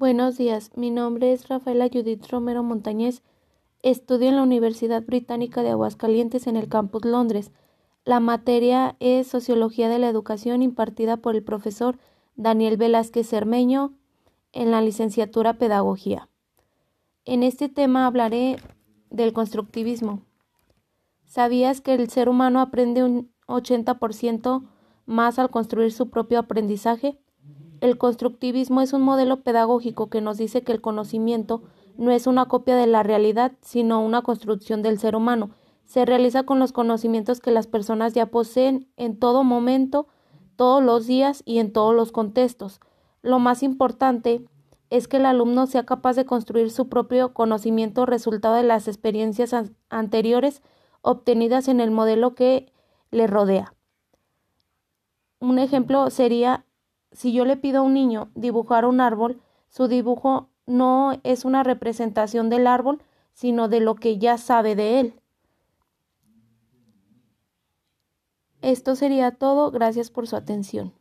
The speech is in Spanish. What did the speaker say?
Buenos días, mi nombre es Rafaela Judith Romero Montañez. Estudio en la Universidad Británica de Aguascalientes en el campus Londres. La materia es Sociología de la Educación impartida por el profesor Daniel Velázquez Cermeño en la licenciatura Pedagogía. En este tema hablaré del constructivismo. ¿Sabías que el ser humano aprende un 80% más al construir su propio aprendizaje? El constructivismo es un modelo pedagógico que nos dice que el conocimiento no es una copia de la realidad, sino una construcción del ser humano. Se realiza con los conocimientos que las personas ya poseen en todo momento, todos los días y en todos los contextos. Lo más importante es que el alumno sea capaz de construir su propio conocimiento resultado de las experiencias anteriores obtenidas en el modelo que le rodea. Un ejemplo sería si yo le pido a un niño dibujar un árbol, su dibujo no es una representación del árbol, sino de lo que ya sabe de él. Esto sería todo. Gracias por su atención.